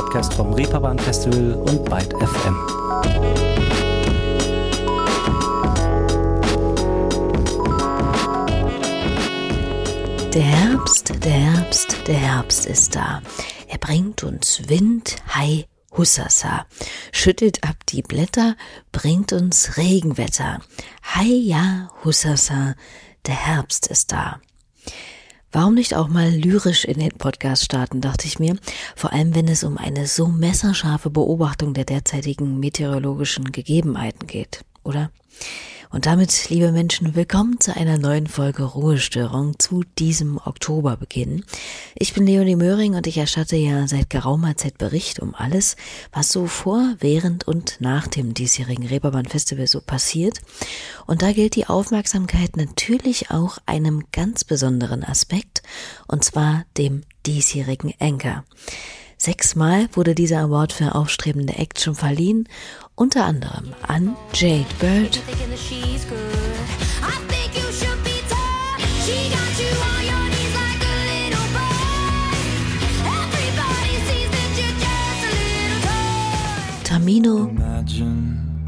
Podcast vom Reeperbahn Festival und Byte FM. Der Herbst, der Herbst, der Herbst ist da. Er bringt uns Wind, Hai, Hussasa, schüttelt ab die Blätter, bringt uns Regenwetter. Hai, ja, Hussasa, der Herbst ist da. Warum nicht auch mal lyrisch in den Podcast starten, dachte ich mir, vor allem wenn es um eine so messerscharfe Beobachtung der derzeitigen meteorologischen Gegebenheiten geht, oder? Und damit, liebe Menschen, willkommen zu einer neuen Folge Ruhestörung zu diesem Oktoberbeginn. Ich bin Leonie Möhring und ich erstatte ja seit geraumer Zeit Bericht um alles, was so vor, während und nach dem diesjährigen Reeperbahn Festival so passiert. Und da gilt die Aufmerksamkeit natürlich auch einem ganz besonderen Aspekt, und zwar dem diesjährigen Anchor. Sechsmal wurde dieser Award für aufstrebende Action verliehen, unter anderem an Jade Bird, Tamino, Imagine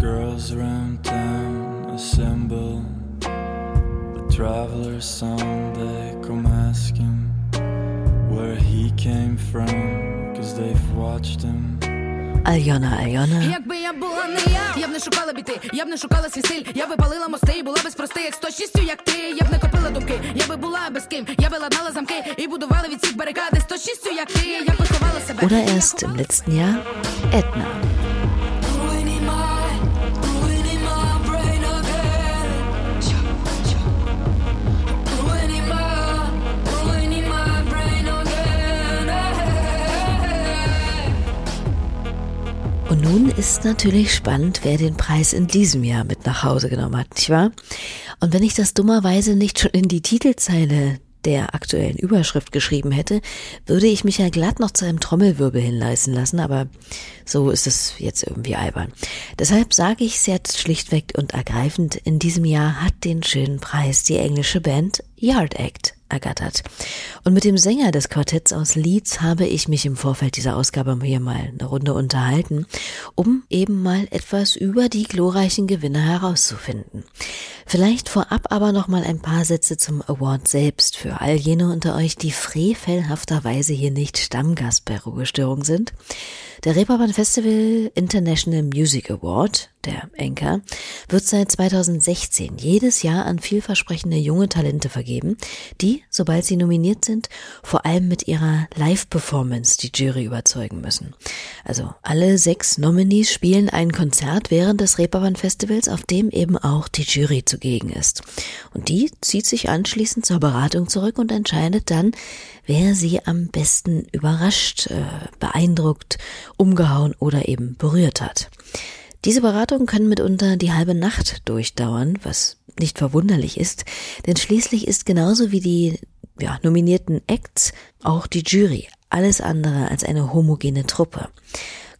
girls around town assemble. The traveler's song they come ask him where he came from, cause they've watched him. Aljona Альйона. Якби я була не я, я б не шукала біти, я б не шукала свій стиль, я би палила мости, і була без прости, як з точністю, як ти, я б не копила думки, я би була без ким, я би ладнала замки і будувала від всіх барикади з точністю, як ти, я би ховала себе. oder erst im letzten Jahr Edna. Nun ist natürlich spannend, wer den Preis in diesem Jahr mit nach Hause genommen hat, nicht wahr? Und wenn ich das dummerweise nicht schon in die Titelzeile der aktuellen Überschrift geschrieben hätte, würde ich mich ja glatt noch zu einem Trommelwirbel hinleisten lassen, aber so ist es jetzt irgendwie albern. Deshalb sage ich es jetzt schlichtweg und ergreifend, in diesem Jahr hat den schönen Preis die englische Band Yard Act ergattert. Und mit dem Sänger des Quartetts aus Leeds habe ich mich im Vorfeld dieser Ausgabe hier mal eine Runde unterhalten, um eben mal etwas über die glorreichen Gewinner herauszufinden. Vielleicht vorab aber noch mal ein paar Sätze zum Award selbst für all jene unter euch, die frevelhafterweise hier nicht Stammgast bei Ruhestörung sind. Der Reeperbahn Festival International Music Award, der Anchor, wird seit 2016 jedes Jahr an vielversprechende junge Talente vergeben, die, sobald sie nominiert sind, vor allem mit ihrer Live-Performance die Jury überzeugen müssen. Also alle sechs Nominees spielen ein Konzert während des Reeperbahn Festivals, auf dem eben auch die Jury zugegen ist. Und die zieht sich anschließend zur Beratung zurück und entscheidet dann, wer sie am besten überrascht, äh, beeindruckt, umgehauen oder eben berührt hat. Diese Beratungen können mitunter die halbe Nacht durchdauern, was nicht verwunderlich ist, denn schließlich ist genauso wie die ja, nominierten Acts auch die Jury alles andere als eine homogene Truppe.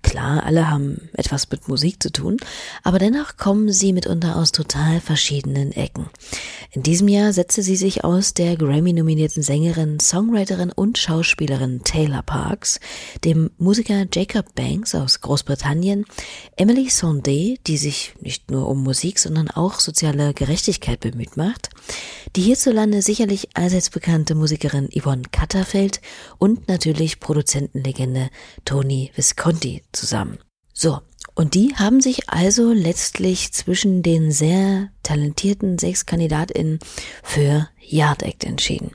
Klar, alle haben etwas mit Musik zu tun, aber dennoch kommen sie mitunter aus total verschiedenen Ecken. In diesem Jahr setzte sie sich aus der Grammy-nominierten Sängerin, Songwriterin und Schauspielerin Taylor Parks, dem Musiker Jacob Banks aus Großbritannien, Emily Sondé, die sich nicht nur um Musik, sondern auch soziale Gerechtigkeit bemüht macht, die hierzulande sicherlich allseits bekannte Musikerin Yvonne Katterfeld und natürlich Produzentenlegende Tony Visconti zusammen. So, und die haben sich also letztlich zwischen den sehr talentierten sechs KandidatInnen für Yard Act entschieden.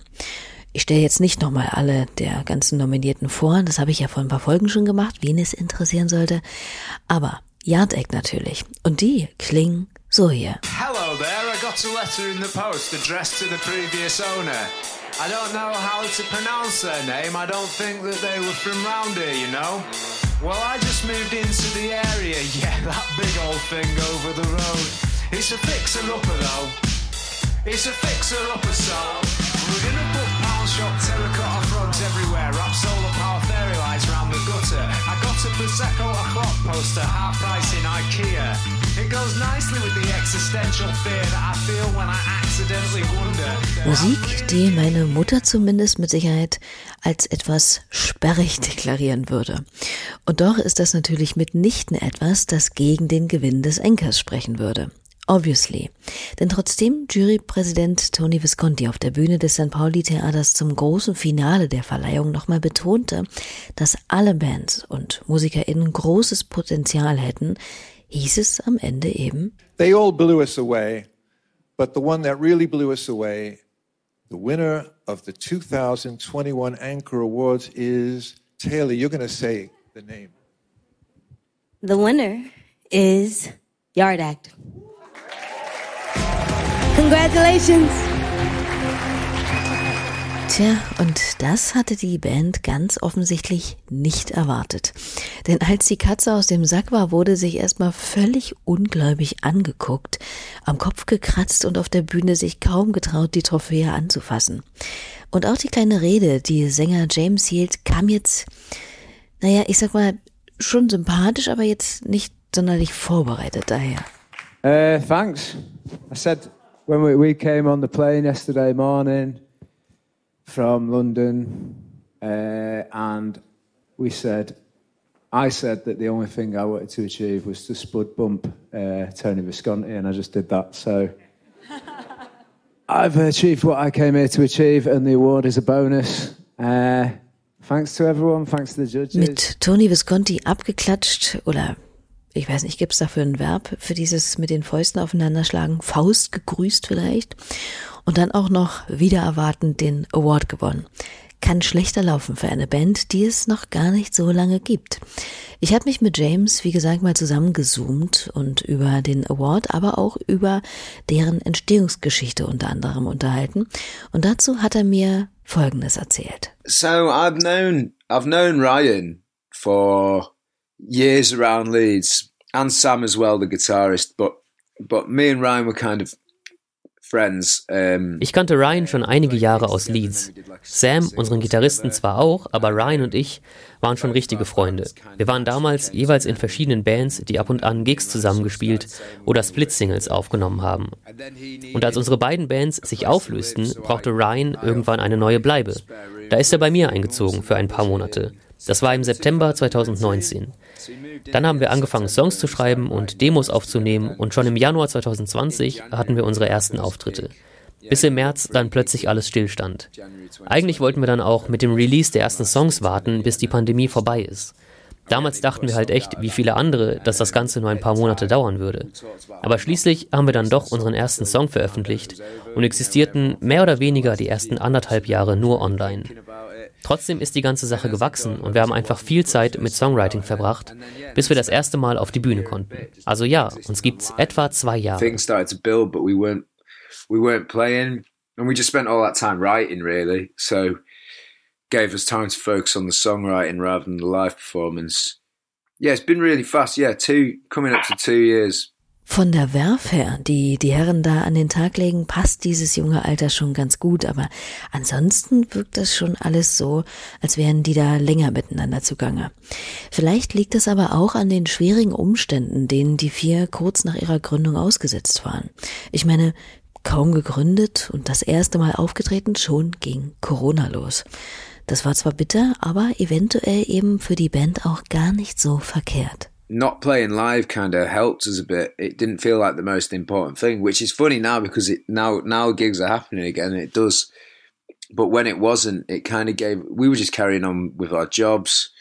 Ich stelle jetzt nicht nochmal alle der ganzen Nominierten vor, das habe ich ja vor ein paar Folgen schon gemacht, wen es interessieren sollte. Aber Yard Act natürlich. Und die klingen so hier. Hello there, I got a letter in the post addressed to the previous owner. I don't know how to pronounce their name, I don't think that they were from round here, you know. Well, I just moved into the area, yeah, that big old thing over the road. It's a fixer-upper though, it's a fixer-upper so. We're in a book pound shop, terracotta frogs everywhere, wrap solar power fairy lights round the gutter. I got a Prosecco o'clock poster, half price in Ikea. Musik, die meine Mutter zumindest mit Sicherheit als etwas sperrig deklarieren würde. Und doch ist das natürlich mitnichten etwas, das gegen den Gewinn des Enkers sprechen würde. Obviously. Denn trotzdem Jurypräsident Tony Visconti auf der Bühne des St. Pauli Theaters zum großen Finale der Verleihung nochmal betonte, dass alle Bands und MusikerInnen großes Potenzial hätten, hieß es am Ende eben. They all blew us away, but the one that really blew us away, the winner of the 2021 Anchor Awards is Taylor. You're going to say the name. The winner is Yard Act. Congratulations! Tja, und das hatte die Band ganz offensichtlich nicht erwartet. Denn als die Katze aus dem Sack war, wurde sich erstmal völlig ungläubig angeguckt, am Kopf gekratzt und auf der Bühne sich kaum getraut, die Trophäe anzufassen. Und auch die kleine Rede, die Sänger James hielt, kam jetzt, naja, ich sag mal, schon sympathisch, aber jetzt nicht sonderlich vorbereitet daher. Uh, thanks. I said when we, we came on the plane yesterday morning from London, uh, and we said, I said that the only thing I wanted to achieve was to spud bump uh, Tony Visconti, and I just did that. So I've achieved what I came here to achieve, and the award is a bonus. Uh, thanks to everyone, thanks to the judges. Mit Tony Visconti abgeklatscht oder ich weiß nicht, gibt's dafür ein Verb für dieses mit den Fäusten aufeinanderschlagen? Faust gegrüßt vielleicht. Und dann auch noch wieder erwartend den Award gewonnen. Kann schlechter laufen für eine Band, die es noch gar nicht so lange gibt. Ich habe mich mit James, wie gesagt, mal zusammengezoomt und über den Award, aber auch über deren Entstehungsgeschichte unter anderem unterhalten. Und dazu hat er mir Folgendes erzählt. So I've known I've known Ryan for years around Leeds, and Sam as well, the guitarist. But but me and Ryan were kind of ich kannte Ryan schon einige Jahre aus Leeds. Sam, unseren Gitarristen zwar auch, aber Ryan und ich waren schon richtige Freunde. Wir waren damals jeweils in verschiedenen Bands, die ab und an Gigs zusammengespielt oder Split-Singles aufgenommen haben. Und als unsere beiden Bands sich auflösten, brauchte Ryan irgendwann eine neue Bleibe. Da ist er bei mir eingezogen für ein paar Monate. Das war im September 2019. Dann haben wir angefangen, Songs zu schreiben und Demos aufzunehmen und schon im Januar 2020 hatten wir unsere ersten Auftritte. Bis im März dann plötzlich alles stillstand. Eigentlich wollten wir dann auch mit dem Release der ersten Songs warten, bis die Pandemie vorbei ist. Damals dachten wir halt echt, wie viele andere, dass das Ganze nur ein paar Monate dauern würde. Aber schließlich haben wir dann doch unseren ersten Song veröffentlicht und existierten mehr oder weniger die ersten anderthalb Jahre nur online. Trotzdem ist die ganze Sache gewachsen und wir haben einfach viel Zeit mit Songwriting verbracht, bis wir das erste Mal auf die Bühne konnten. Also ja, uns gibt's etwa zwei Jahre. Gave us time to focus on the songwriting rather than the live performance. Yeah, it's been really fast. Yeah, two coming up to two years. Von der Werf her, die die Herren da an den Tag legen, passt dieses junge Alter schon ganz gut, aber ansonsten wirkt das schon alles so, als wären die da länger miteinander zugange. Vielleicht liegt es aber auch an den schwierigen Umständen, denen die vier kurz nach ihrer Gründung ausgesetzt waren. Ich meine, kaum gegründet und das erste Mal aufgetreten, schon ging Corona los. Das war zwar bitter, aber eventuell eben für die Band auch gar nicht so verkehrt. not playing live kind of helped us a bit. It didn't feel like the most important thing, which is funny now because it now now gigs are happening again. And it does, but when it wasn't, it kind of gave. We were just carrying on with our jobs,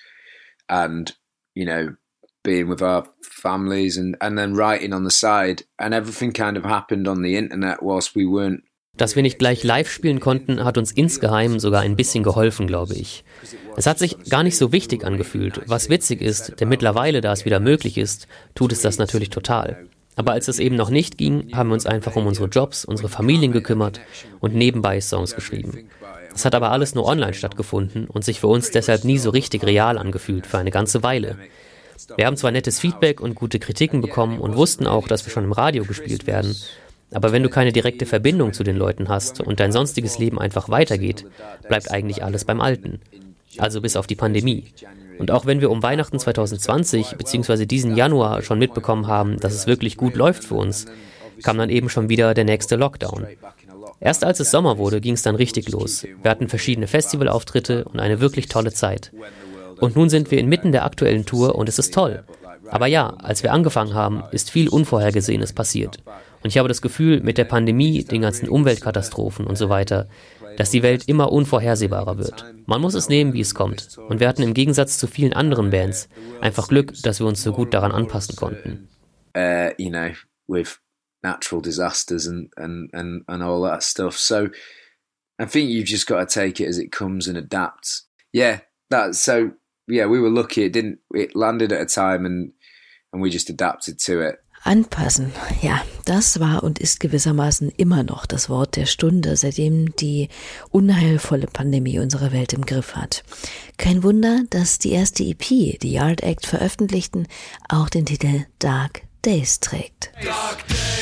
and you know, being with our families, and and then writing on the side, and everything kind of happened on the internet whilst we weren't Dass wir nicht gleich live spielen konnten, hat uns insgeheim sogar ein bisschen geholfen, glaube ich. Es hat sich gar nicht so wichtig angefühlt. Was witzig ist, denn mittlerweile, da es wieder möglich ist, tut es das natürlich total. Aber als es eben noch nicht ging, haben wir uns einfach um unsere Jobs, unsere Familien gekümmert und nebenbei Songs geschrieben. Es hat aber alles nur online stattgefunden und sich für uns deshalb nie so richtig real angefühlt für eine ganze Weile. Wir haben zwar nettes Feedback und gute Kritiken bekommen und wussten auch, dass wir schon im Radio gespielt werden, aber wenn du keine direkte Verbindung zu den Leuten hast und dein sonstiges Leben einfach weitergeht, bleibt eigentlich alles beim Alten. Also bis auf die Pandemie. Und auch wenn wir um Weihnachten 2020 bzw. diesen Januar schon mitbekommen haben, dass es wirklich gut läuft für uns, kam dann eben schon wieder der nächste Lockdown. Erst als es Sommer wurde, ging es dann richtig los. Wir hatten verschiedene Festivalauftritte und eine wirklich tolle Zeit. Und nun sind wir inmitten der aktuellen Tour und es ist toll. Aber ja, als wir angefangen haben, ist viel Unvorhergesehenes passiert. Und ich habe das Gefühl, mit der Pandemie, den ganzen Umweltkatastrophen und so weiter, dass die Welt immer unvorhersehbarer wird. Man muss es nehmen, wie es kommt. Und wir hatten im Gegensatz zu vielen anderen Bands einfach Glück, dass wir uns so gut daran anpassen konnten. Uh, you know, with natural disasters and, and, and, and all that stuff. So I think you've just got to take it as it comes and adapt. Yeah, that so yeah, we were lucky. It didn't. It landed at a time, and and we just adapted to it. Anpassen, ja, das war und ist gewissermaßen immer noch das Wort der Stunde, seitdem die unheilvolle Pandemie unsere Welt im Griff hat. Kein Wunder, dass die erste EP, die Yard Act veröffentlichten, auch den Titel Dark Days trägt. Dark Days.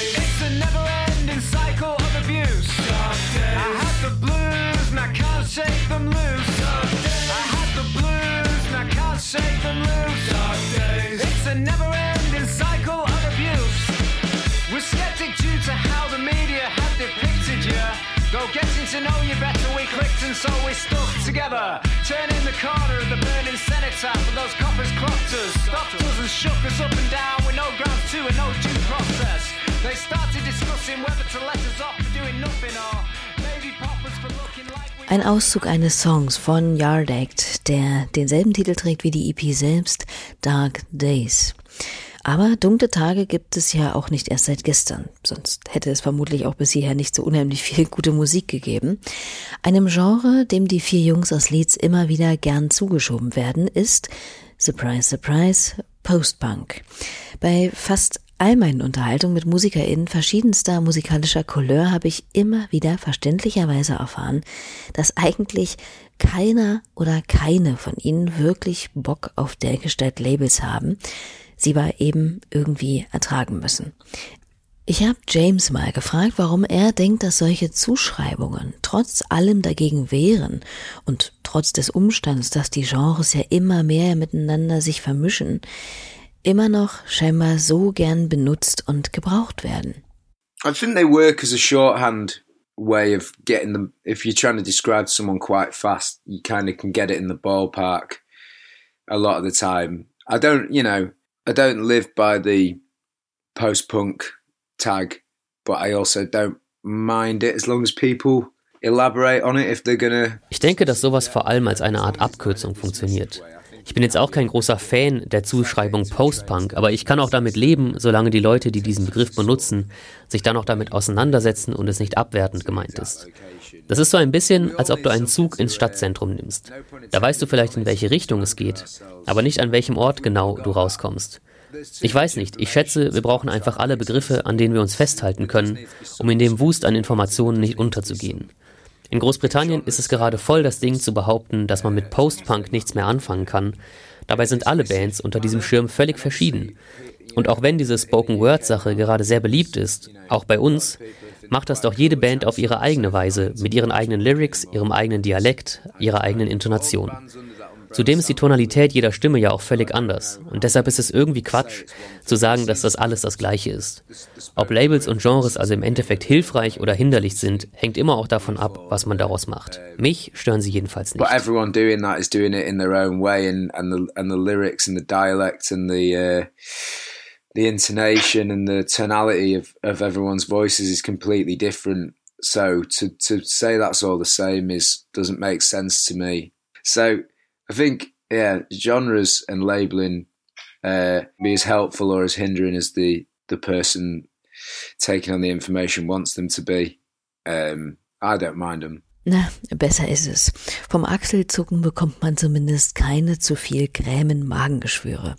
To know you better, we clicked and so we stuck together. Turning the corner of the burning cenotaph, but those coppers clocked us, stopped us and shook us up and down with no grounds to and no due process. They started discussing whether to let us off for doing nothing or maybe pop us for looking like. Ein Auszug eines Songs von Yard Act, der denselben Titel trägt wie die EP selbst, Dark Days. Aber dunkle Tage gibt es ja auch nicht erst seit gestern, sonst hätte es vermutlich auch bis hierher nicht so unheimlich viel gute Musik gegeben. Einem Genre, dem die vier Jungs aus Leeds immer wieder gern zugeschoben werden, ist, surprise, surprise, Postpunk. Bei fast all meinen Unterhaltungen mit MusikerInnen verschiedenster musikalischer Couleur habe ich immer wieder verständlicherweise erfahren, dass eigentlich keiner oder keine von ihnen wirklich Bock auf dergestalt Labels haben, sie war eben irgendwie ertragen müssen. Ich habe James mal gefragt, warum er denkt, dass solche Zuschreibungen trotz allem dagegen wären und trotz des Umstands, dass die Genres ja immer mehr miteinander sich vermischen, immer noch scheinbar so gern benutzt und gebraucht werden. I think they work as a shorthand way of getting them. If you're trying to describe someone quite fast, you kind of can get it in the ballpark a lot of the time. I don't, you know, I don't live by the post punk tag, but I also don't mind it as long as people elaborate on it if they're gonna. Ich denke, dass sowas vor allem als eine Art Abkürzung funktioniert. Ich bin jetzt auch kein großer Fan der Zuschreibung Post-Punk, aber ich kann auch damit leben, solange die Leute, die diesen Begriff benutzen, sich dann auch damit auseinandersetzen und es nicht abwertend gemeint ist. Das ist so ein bisschen, als ob du einen Zug ins Stadtzentrum nimmst. Da weißt du vielleicht, in welche Richtung es geht, aber nicht an welchem Ort genau du rauskommst. Ich weiß nicht, ich schätze, wir brauchen einfach alle Begriffe, an denen wir uns festhalten können, um in dem Wust an Informationen nicht unterzugehen. In Großbritannien ist es gerade voll das Ding zu behaupten, dass man mit Post-Punk nichts mehr anfangen kann. Dabei sind alle Bands unter diesem Schirm völlig verschieden. Und auch wenn diese Spoken-Word-Sache gerade sehr beliebt ist, auch bei uns, macht das doch jede Band auf ihre eigene Weise, mit ihren eigenen Lyrics, ihrem eigenen Dialekt, ihrer eigenen Intonation. Zudem ist die Tonalität jeder Stimme ja auch völlig anders. Und deshalb ist es irgendwie Quatsch, zu sagen, dass das alles das Gleiche ist. Ob Labels und Genres also im Endeffekt hilfreich oder hinderlich sind, hängt immer auch davon ab, was man daraus macht. Mich stören sie jedenfalls nicht. The intonation and the tonality of, of everyone's voices is completely different. So to to say that's all the same is doesn't make sense to me. So I think yeah, genres and labeling uh, be as helpful or as hindering as the the person taking on the information wants them to be. Um, I don't mind them. Na, besser ist es. Vom Achselzucken bekommt man zumindest keine zu viel grämen Magengeschwüre.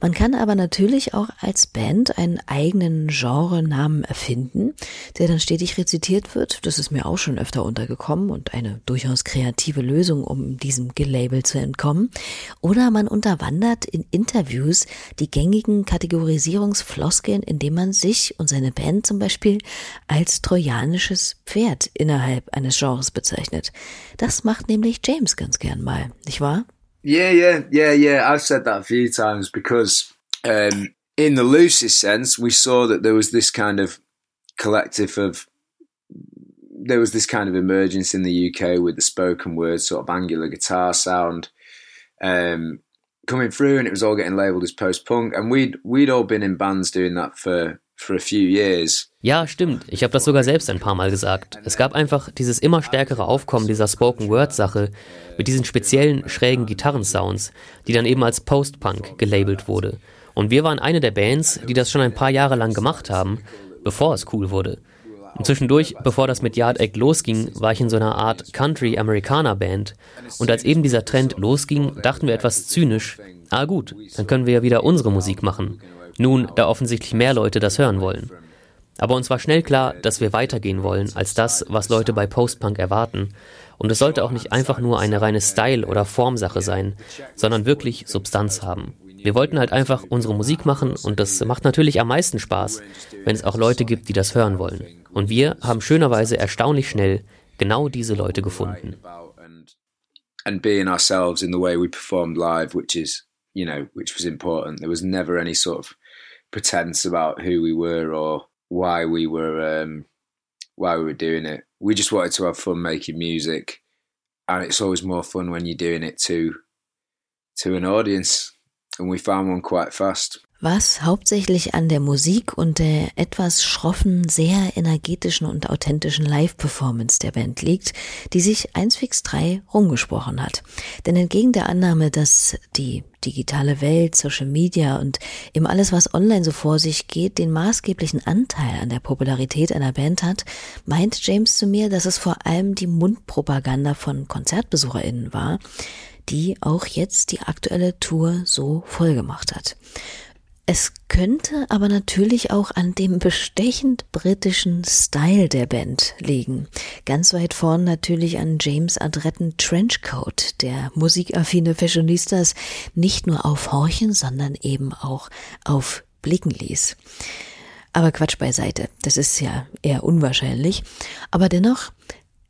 Man kann aber natürlich auch als Band einen eigenen Genrenamen erfinden, der dann stetig rezitiert wird. Das ist mir auch schon öfter untergekommen und eine durchaus kreative Lösung, um diesem Gelabel zu entkommen. Oder man unterwandert in Interviews die gängigen Kategorisierungsfloskeln, indem man sich und seine Band zum Beispiel als trojanisches Pferd innerhalb eines Genres bezeichnet. Das macht nämlich James ganz gern mal, nicht wahr? Yeah, yeah, yeah, yeah. I've said that a few times because, um, in the loosest sense, we saw that there was this kind of collective of there was this kind of emergence in the UK with the spoken word sort of angular guitar sound um, coming through, and it was all getting labelled as post punk, and we'd we'd all been in bands doing that for Ja, stimmt. Ich habe das sogar selbst ein paar Mal gesagt. Es gab einfach dieses immer stärkere Aufkommen dieser Spoken Word Sache mit diesen speziellen schrägen Gitarrensounds, die dann eben als Post-Punk gelabelt wurde. Und wir waren eine der Bands, die das schon ein paar Jahre lang gemacht haben, bevor es cool wurde. Und zwischendurch, bevor das mit Yard Act losging, war ich in so einer Art Country-Amerikaner-Band. Und als eben dieser Trend losging, dachten wir etwas zynisch, ah gut, dann können wir ja wieder unsere Musik machen. Nun, da offensichtlich mehr Leute das hören wollen. Aber uns war schnell klar, dass wir weitergehen wollen als das, was Leute bei Post-Punk erwarten. Und es sollte auch nicht einfach nur eine reine Style- oder Formsache sein, sondern wirklich Substanz haben. Wir wollten halt einfach unsere Musik machen und das macht natürlich am meisten Spaß, wenn es auch Leute gibt, die das hören wollen. Und wir haben schönerweise erstaunlich schnell genau diese Leute gefunden. And being ourselves in the way we performed live, which is, you know, which was important. There was never any sort of pretense about who we were or why we were um, why we were doing it. We just wanted to have fun making music, and it's always more fun when you're doing it to to an audience. And we found one quite fast. Was hauptsächlich an der Musik und der etwas schroffen, sehr energetischen und authentischen Live-Performance der Band liegt, die sich 1fix3 rumgesprochen hat. Denn entgegen der Annahme, dass die digitale Welt, Social Media und eben alles, was online so vor sich geht, den maßgeblichen Anteil an der Popularität einer Band hat, meint James zu mir, dass es vor allem die Mundpropaganda von KonzertbesucherInnen war, die auch jetzt die aktuelle Tour so voll gemacht hat. Es könnte aber natürlich auch an dem bestechend britischen Style der Band liegen. Ganz weit vorn natürlich an James adretten Trenchcoat, der musikaffine Fashionistas nicht nur aufhorchen, sondern eben auch aufblicken ließ. Aber Quatsch beiseite, das ist ja eher unwahrscheinlich. Aber dennoch,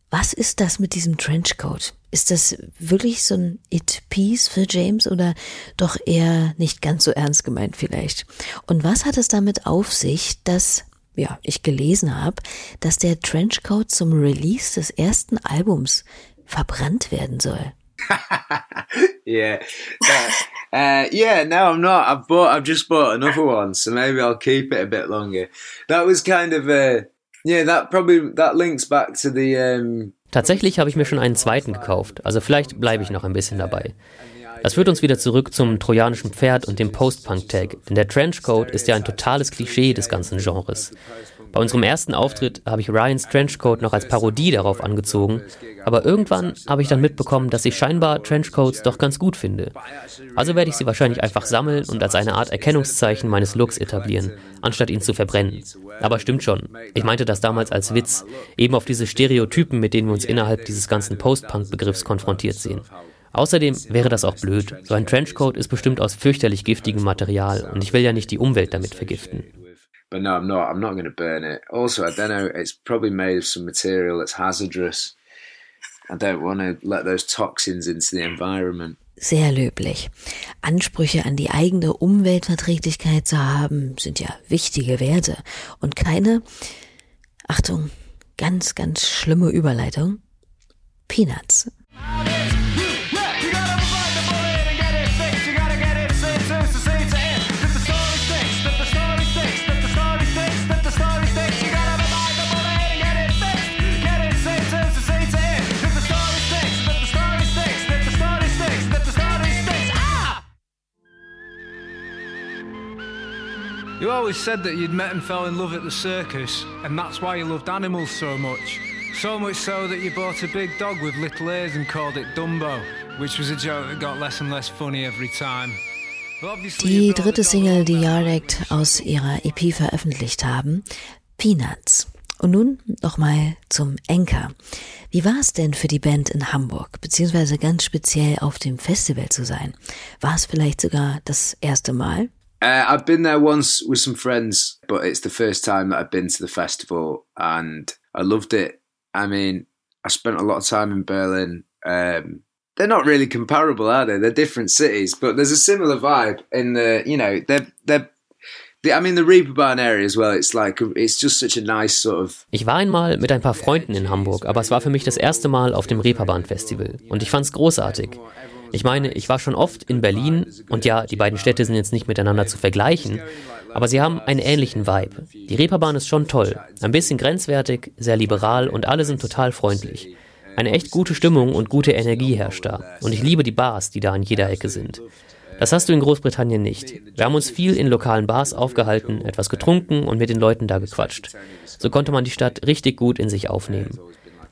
was ist das mit diesem Trenchcoat? Ist das wirklich so ein It-Piece für James oder doch eher nicht ganz so ernst gemeint vielleicht? Und was hat es damit auf sich, dass, ja, ich gelesen habe, dass der Trenchcoat zum Release des ersten Albums verbrannt werden soll? yeah, uh, yeah. No, I'm not. I've bought. I've just bought another one, so maybe I'll keep it a bit longer. That was kind of a yeah. That probably that links back to the um, Tatsächlich habe ich mir schon einen zweiten gekauft, also vielleicht bleibe ich noch ein bisschen dabei. Das führt uns wieder zurück zum trojanischen Pferd und dem Post-Punk-Tag, denn der Trenchcoat ist ja ein totales Klischee des ganzen Genres. Bei unserem ersten Auftritt habe ich Ryans Trenchcoat noch als Parodie darauf angezogen, aber irgendwann habe ich dann mitbekommen, dass ich scheinbar Trenchcoats doch ganz gut finde. Also werde ich sie wahrscheinlich einfach sammeln und als eine Art Erkennungszeichen meines Looks etablieren, anstatt ihn zu verbrennen. Aber stimmt schon. Ich meinte das damals als Witz, eben auf diese Stereotypen, mit denen wir uns innerhalb dieses ganzen Post-Punk-Begriffs konfrontiert sehen. Außerdem wäre das auch blöd. So ein Trenchcoat ist bestimmt aus fürchterlich giftigem Material und ich will ja nicht die Umwelt damit vergiften. But no, I'm not. I'm not going to burn it. Also, I don't know. It's probably made of some material that's hazardous. I don't want to let those toxins into the environment. Sehr löblich. Ansprüche an die eigene Umweltverträglichkeit zu haben, sind ja wichtige Werte und keine, Achtung, ganz, ganz schlimme Überleitung, Peanuts. You always said that you'd met and fell in love at the circus, and that's why you loved animals so much. So much so that you bought a big dog with little ears and called it Dumbo, which was a joke that got less and less funny every time. Die dritte Single, die Yardact aus ihrer EP veröffentlicht haben, Peanuts. Und nun nochmal zum Enker. Wie war es denn für die Band in Hamburg, beziehungsweise ganz speziell auf dem Festival zu sein? War es vielleicht sogar das erste Mal? Uh, I've been there once with some friends, but it's the first time that I've been to the festival, and I loved it. I mean, I spent a lot of time in Berlin. Um, they're not really comparable, are they? They're different cities, but there's a similar vibe in the, you know, they're they're I mean, the Reeperbahn area as well. It's like it's just such a nice sort of. Ich war einmal mit ein paar Freunden in Hamburg, aber es war für mich das erste Mal auf dem Reeperbahn Festival und ich fand's großartig. Ich meine, ich war schon oft in Berlin und ja, die beiden Städte sind jetzt nicht miteinander zu vergleichen, aber sie haben einen ähnlichen Vibe. Die Reeperbahn ist schon toll, ein bisschen grenzwertig, sehr liberal und alle sind total freundlich. Eine echt gute Stimmung und gute Energie herrscht da. Und ich liebe die Bars, die da an jeder Ecke sind. Das hast du in Großbritannien nicht. Wir haben uns viel in lokalen Bars aufgehalten, etwas getrunken und mit den Leuten da gequatscht. So konnte man die Stadt richtig gut in sich aufnehmen.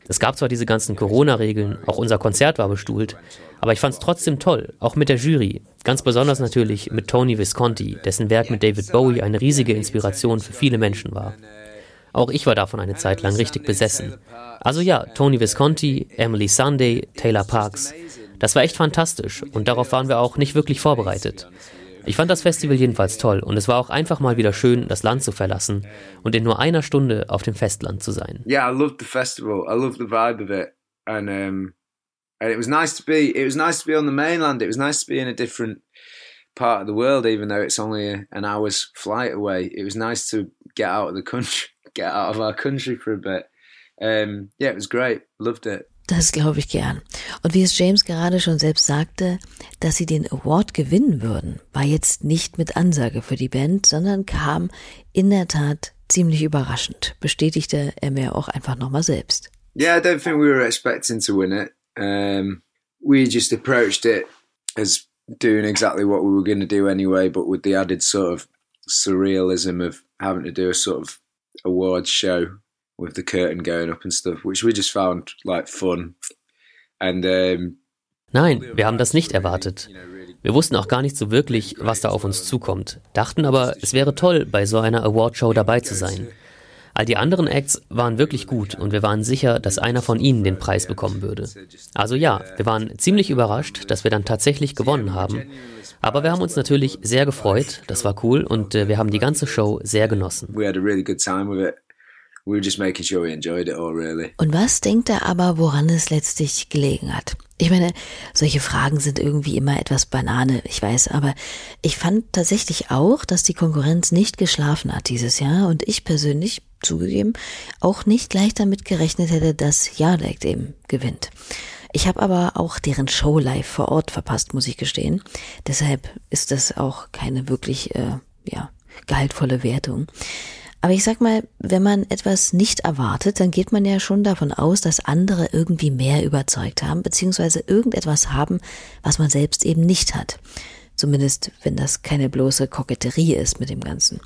Es gab zwar diese ganzen Corona-Regeln, auch unser Konzert war bestuhlt, aber ich fand es trotzdem toll, auch mit der Jury. Ganz besonders natürlich mit Tony Visconti, dessen Werk mit David Bowie eine riesige Inspiration für viele Menschen war. Auch ich war davon eine Zeit lang richtig besessen. Also ja, Tony Visconti, Emily Sunday, Taylor Parks. Das war echt fantastisch und darauf waren wir auch nicht wirklich vorbereitet. Ich fand das Festival jedenfalls toll und es war auch einfach mal wieder schön, das Land zu verlassen und in nur einer Stunde auf dem Festland zu sein. Yeah, I loved the festival. I loved the vibe of it, and um, and it was nice to be. It was nice to be on the mainland. It was nice to be in a different part of the world, even though it's only a, an hour's flight away. It was nice to get out of the country, get out of our country for a bit. Um, yeah, it was great. Loved it. Das glaube ich gern. Und wie es James gerade schon selbst sagte, dass sie den Award gewinnen würden, war jetzt nicht mit Ansage für die Band, sondern kam in der Tat ziemlich überraschend, bestätigte er mir auch einfach nochmal selbst. Yeah, I don't think we were expecting to win it. Um, we just approached it as doing exactly what we were going to do anyway, but with the added sort of surrealism of having to do a sort of awards show with the curtain going up and stuff, which we just found like fun. And um, Nein, wir haben das nicht erwartet. Wir wussten auch gar nicht so wirklich, was da auf uns zukommt, dachten aber, es wäre toll, bei so einer Awardshow dabei zu sein. All die anderen Acts waren wirklich gut und wir waren sicher, dass einer von ihnen den Preis bekommen würde. Also ja, wir waren ziemlich überrascht, dass wir dann tatsächlich gewonnen haben. Aber wir haben uns natürlich sehr gefreut, das war cool und äh, wir haben die ganze Show sehr genossen. we had a really good time with it. We were just making sure we enjoyed it all, really. Und was denkt er aber, woran es letztlich gelegen hat? Ich meine, solche Fragen sind irgendwie immer etwas Banane, ich weiß, aber ich fand tatsächlich auch, dass die Konkurrenz nicht geschlafen hat dieses Jahr und ich persönlich, zugegeben, auch nicht gleich damit gerechnet hätte, dass Jadek eben gewinnt. Ich habe aber auch deren Show live vor Ort verpasst, muss ich gestehen. Deshalb ist das auch keine wirklich, äh, ja, gehaltvolle Wertung. Aber ich sag mal, wenn man etwas nicht erwartet, dann geht man ja schon davon aus, dass andere irgendwie mehr überzeugt haben, beziehungsweise irgendetwas haben, was man selbst eben nicht hat. Zumindest, wenn das keine bloße Koketterie ist mit dem Ganzen.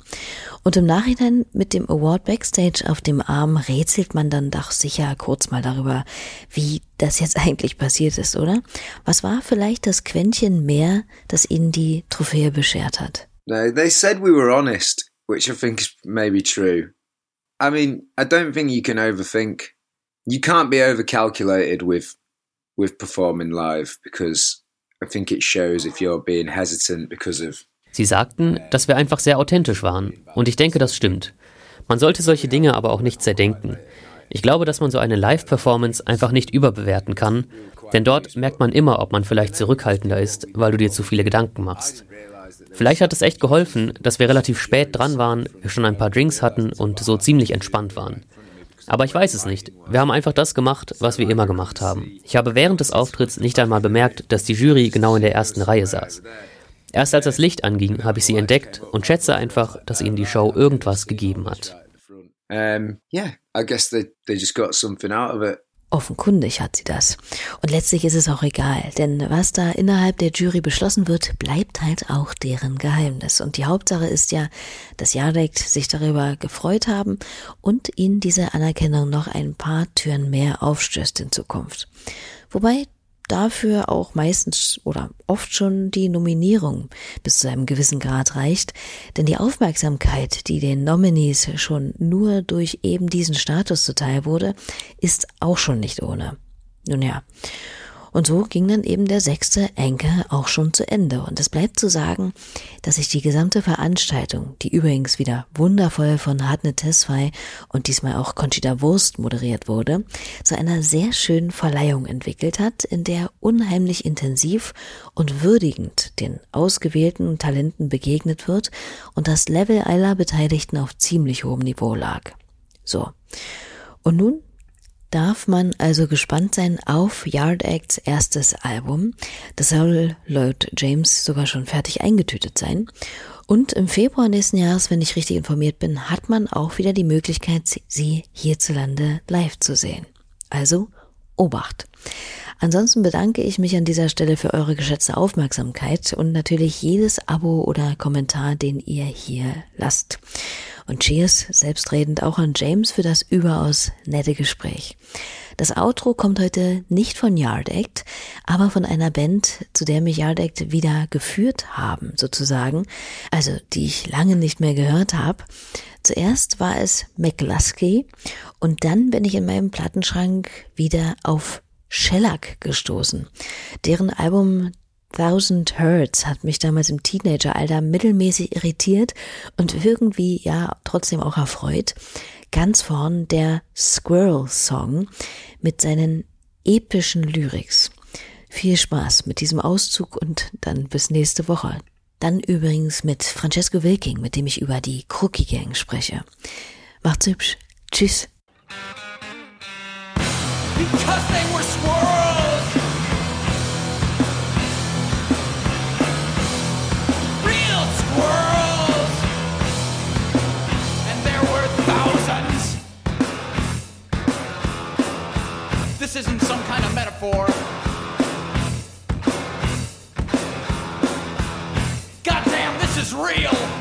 Und im Nachhinein mit dem Award Backstage auf dem Arm rätselt man dann doch sicher kurz mal darüber, wie das jetzt eigentlich passiert ist, oder? Was war vielleicht das Quäntchen mehr, das ihnen die Trophäe beschert hat? They said we were honest, which I think is maybe true. I mean, I don't think you can overthink. You can't be overcalculated with with performing live because I think it shows if you're being hesitant because of Sie sagten, dass wir einfach sehr authentisch waren. Und ich denke, das stimmt. Man sollte solche Dinge aber auch nicht zerdenken. Ich glaube, dass man so eine Live-Performance einfach nicht überbewerten kann, denn dort merkt man immer, ob man vielleicht zurückhaltender ist, weil du dir zu viele Gedanken machst. Vielleicht hat es echt geholfen, dass wir relativ spät dran waren, wir schon ein paar Drinks hatten und so ziemlich entspannt waren. Aber ich weiß es nicht. Wir haben einfach das gemacht, was wir immer gemacht haben. Ich habe während des Auftritts nicht einmal bemerkt, dass die Jury genau in der ersten Reihe saß. Erst als das Licht anging, habe ich sie entdeckt und schätze einfach, dass ihnen die Show irgendwas gegeben hat. um, yeah, I guess they they just got something out of it. Offenkundig hat sie das. Und letztlich ist es auch egal, denn was da innerhalb der Jury beschlossen wird, bleibt halt auch deren Geheimnis. Und die Hauptsache ist ja, dass Jarek sich darüber gefreut haben und ihnen diese Anerkennung noch ein paar Türen mehr aufstößt in Zukunft. Wobei dafür auch meistens oder oft schon die Nominierung bis zu einem gewissen Grad reicht, denn die Aufmerksamkeit, die den Nominees schon nur durch eben diesen Status zuteil wurde, ist auch schon nicht ohne. Nun ja. Und so ging dann eben der sechste Enke auch schon zu Ende. Und es bleibt zu sagen, dass sich die gesamte Veranstaltung, die übrigens wieder wundervoll von Hartnett Tesfaye und diesmal auch Conchita Wurst moderiert wurde, zu einer sehr schönen Verleihung entwickelt hat, in der unheimlich intensiv und würdigend den ausgewählten Talenten begegnet wird und das Level aller Beteiligten auf ziemlich hohem Niveau lag. So. Und nun darf man also gespannt sein auf Yard Acts erstes Album. Das soll Lloyd James sogar schon fertig eingetütet sein. Und im Februar nächsten Jahres, wenn ich richtig informiert bin, hat man auch wieder die Möglichkeit, sie hierzulande live zu sehen. Also Obacht. Ansonsten bedanke ich mich an dieser Stelle für eure geschätzte Aufmerksamkeit und natürlich jedes Abo oder Kommentar, den ihr hier lasst. Und Cheers, selbstredend auch an James für das überaus nette Gespräch. Das Outro kommt heute nicht von Yard Act, aber von einer Band, zu der mich Yard Act wieder geführt haben, sozusagen, also die ich lange nicht mehr gehört habe. Zuerst war es McLusky und dann bin ich in meinem Plattenschrank wieder auf Shellac gestoßen. Deren Album Thousand Hertz hat mich damals im Teenageralter mittelmäßig irritiert und irgendwie ja trotzdem auch erfreut. Ganz vorn der Squirrel Song mit seinen epischen Lyrics. Viel Spaß mit diesem Auszug und dann bis nächste Woche. Dann übrigens mit Francesco Wilking, mit dem ich über die Crookie Gang spreche. Macht's hübsch. Tschüss. This isn't some kind of metaphor. real.